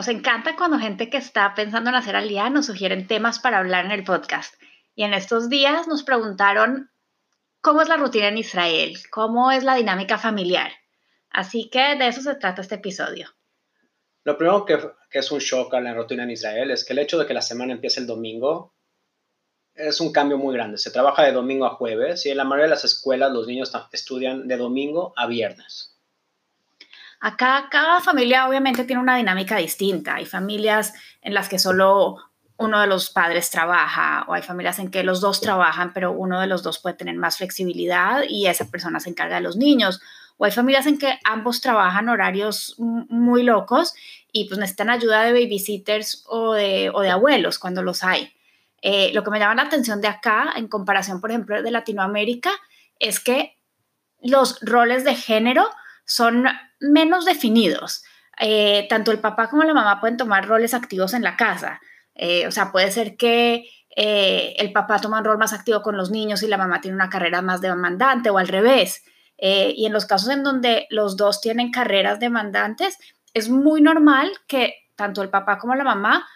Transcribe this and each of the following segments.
Nos encanta cuando gente que está pensando en hacer alía nos sugieren temas para hablar en el podcast. Y en estos días nos preguntaron cómo es la rutina en Israel, cómo es la dinámica familiar. Así que de eso se trata este episodio. Lo primero que, es un shock a la rutina en Israel es que el hecho de que la semana empiece el domingo es un cambio muy grande. Se trabaja de domingo a jueves y en la mayoría de las escuelas los niños estudian de domingo a viernes. Acá cada familia obviamente tiene una dinámica distinta. Hay familias en las que solo uno de los padres trabaja o hay familias en que los dos trabajan, pero uno de los dos puede tener más flexibilidad y esa persona se encarga de los niños. O hay familias en que ambos trabajan horarios muy locos y pues necesitan ayuda de babysitters o de, o de abuelos cuando los hay. Eh, lo que me llama la atención de acá, en comparación, por ejemplo, de Latinoamérica, es que los roles de género son menos definidos. Eh, tanto el papá como la mamá pueden tomar roles activos en la casa. Eh, o sea, puede ser que eh, el papá toma un rol más activo con los niños y la mamá tiene una carrera más demandante o al revés. y en los casos en donde los dos tienen carreras demandantes, es muy normal que tanto el papá como la mamá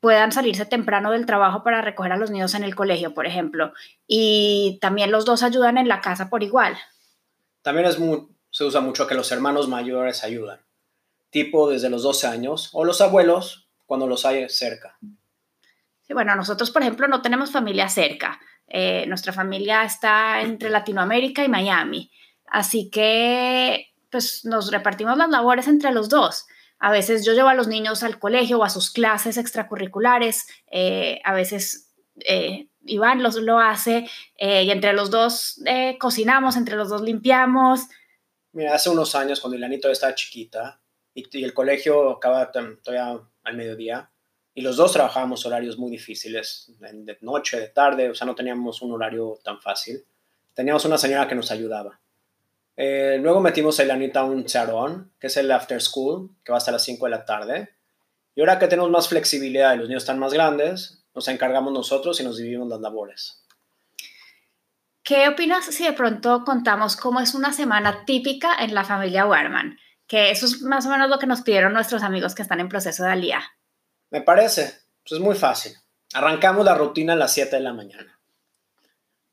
puedan salirse temprano del trabajo para recoger a los niños en el colegio, por ejemplo. Y también los dos ayudan en la casa por igual. También es muy, se usa mucho que los hermanos mayores ayudan, tipo desde los 12 años, o los abuelos cuando los hay cerca. Sí, bueno, nosotros, por ejemplo, no tenemos familia cerca. Eh, nuestra familia está entre Latinoamérica y Miami. Así que, pues, nos repartimos las labores entre los dos. A veces yo llevo a los niños al colegio o a sus clases extracurriculares. Eh, a veces eh, Iván los, lo hace y entre los dos cocinamos, entre los dos limpiamos. Mira, hace unos años, cuando Ilanito estaba chiquita y, el colegio acaba todavía al mediodía, y los dos trabajábamos horarios muy difíciles, de noche, de tarde, o sea, no teníamos un horario tan fácil. Teníamos una señora que nos ayudaba. Eh, luego metimos a Ilanita a un salón, que es el after school, que va hasta las 5 de la tarde. Y ahora que tenemos más flexibilidad y los niños están más grandes, nos encargamos nosotros y nos dividimos las labores. ¿Qué opinas si de pronto contamos cómo es una semana típica en la familia Warman? Que eso es más o menos lo que nos pidieron nuestros amigos que están en proceso de alía. Me parece. Pues es muy fácil. Arrancamos la rutina a las 7 de la mañana.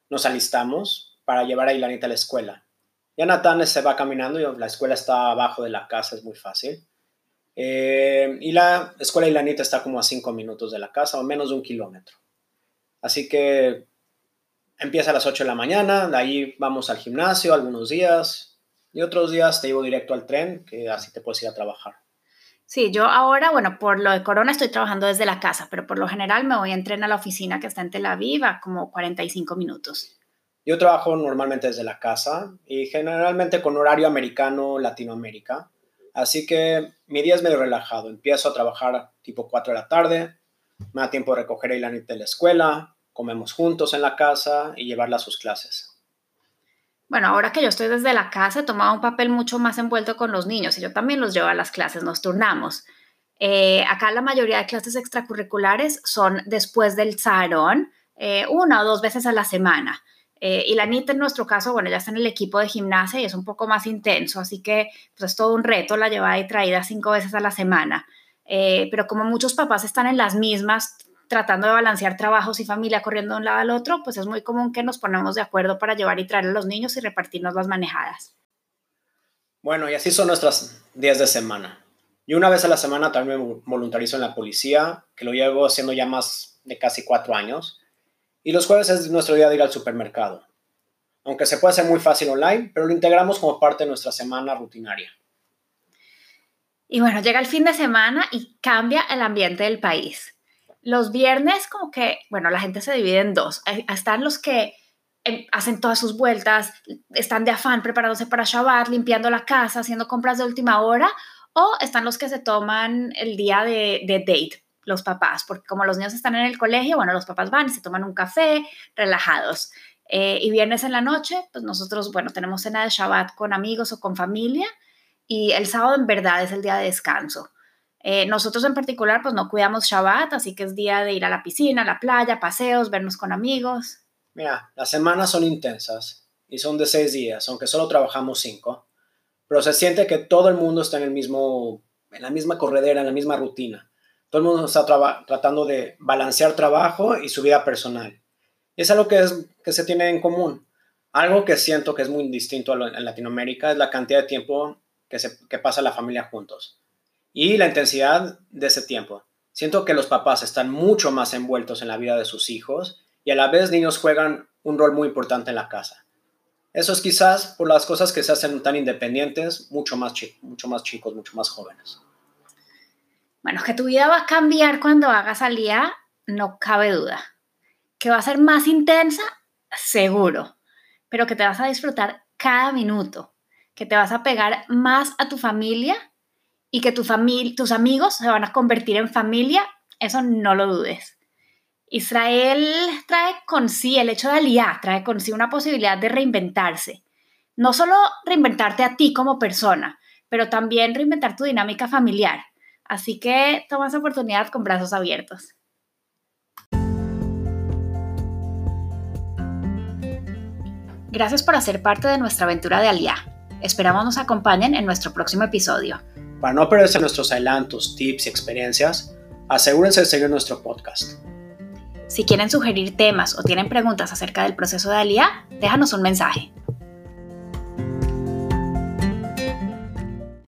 Nos alistamos para llevar a Ilanita a la escuela. Ya Natán se va caminando y la escuela está abajo de la casa, es muy fácil. Eh, y la escuela Ilanita está como a 5 minutos de la casa o menos de un kilómetro. Así que empieza a las 8 de la mañana, de ahí vamos al gimnasio algunos días y otros días te llevo directo al tren, que así te puedes ir a trabajar. Sí, yo ahora, bueno, por lo de corona estoy trabajando desde la casa, pero por lo general me voy en tren a la oficina que está en Tel Aviv a como 45 minutos. Yo trabajo normalmente desde la casa y generalmente con horario americano Latinoamérica. Así que mi día es medio relajado. Empiezo a trabajar tipo 4 de la tarde, me da tiempo de recoger a Ilanit de la escuela, comemos juntos en la casa y llevarla a sus clases. Bueno, ahora que yo estoy desde la casa, he tomado un papel mucho más envuelto con los niños y yo también los llevo a las clases, nos turnamos. Eh, acá la mayoría de clases extracurriculares son después del salón, eh, una o dos veces a la semana. Eh, y la NIT en nuestro caso, bueno, ya está en el equipo de gimnasia y es un poco más intenso, así que pues, es todo un reto la llevada y traída cinco veces a la semana. pero como muchos papás están en las mismas, tratando de balancear trabajos y familia corriendo de un lado al otro, pues es muy común que nos ponemos de acuerdo para llevar y traer a los niños y repartirnos las manejadas. Bueno, y así son nuestras días de semana. Y una vez a la semana también me voluntarizo en la policía, que lo llevo haciendo ya más de casi cuatro años. Y los jueves es nuestro día de ir al supermercado. Aunque se puede hacer muy fácil online, pero lo integramos como parte de nuestra semana rutinaria. Y bueno, llega el fin de semana y cambia el ambiente del país. Los viernes como que, bueno, la gente se divide en dos. Están los que em, hacen todas sus vueltas, están de afán preparándose para Shabbat, limpiando la casa, haciendo compras de última hora, o están los que se toman el día de, de date, los papás, porque como los niños están en el colegio, bueno, los papás van y se toman un café, relajados. Eh, y viernes en la noche, pues nosotros, bueno, tenemos cena de Shabbat con amigos o con familia y el sábado en verdad es el día de descanso. Eh, nosotros en particular, pues no cuidamos Shabbat, así que es día de ir a la piscina, a la playa, paseos, vernos con amigos. Mira, las semanas son intensas y son de seis días, aunque solo trabajamos cinco, pero se siente que todo el mundo está en el mismo, en la misma corredera, en la misma rutina. Todo el mundo está tratando de balancear trabajo y su vida personal es algo que, es, que se tiene en común. Algo que siento que es muy distinto en Latinoamérica es la cantidad de tiempo que, se, que pasa la familia juntos y la intensidad de ese tiempo. Siento que los papás están mucho más envueltos en la vida de sus hijos y a la vez niños juegan un rol muy importante en la casa. Eso es quizás por las cosas que se hacen tan independientes, mucho más, mucho más chicos, mucho más jóvenes. Bueno, que tu vida va a cambiar cuando hagas alía, no cabe duda que va a ser más intensa, seguro, pero que te vas a disfrutar cada minuto, que te vas a pegar más a tu familia y que tus amigos se van a convertir en familia, eso no lo dudes. Israel trae con sí, el hecho de aliar, trae con sí una posibilidad de reinventarse. No solo reinventarte a ti como persona, pero también reinventar tu dinámica familiar. Así que toma esa oportunidad con brazos abiertos. Gracias por hacer parte de nuestra aventura de Aliá. Esperamos nos acompañen en nuestro próximo episodio. Para no perderse nuestros adelantos, tips y experiencias, asegúrense de seguir nuestro podcast. Si quieren sugerir temas o tienen preguntas acerca del proceso de Aliá, déjanos un mensaje.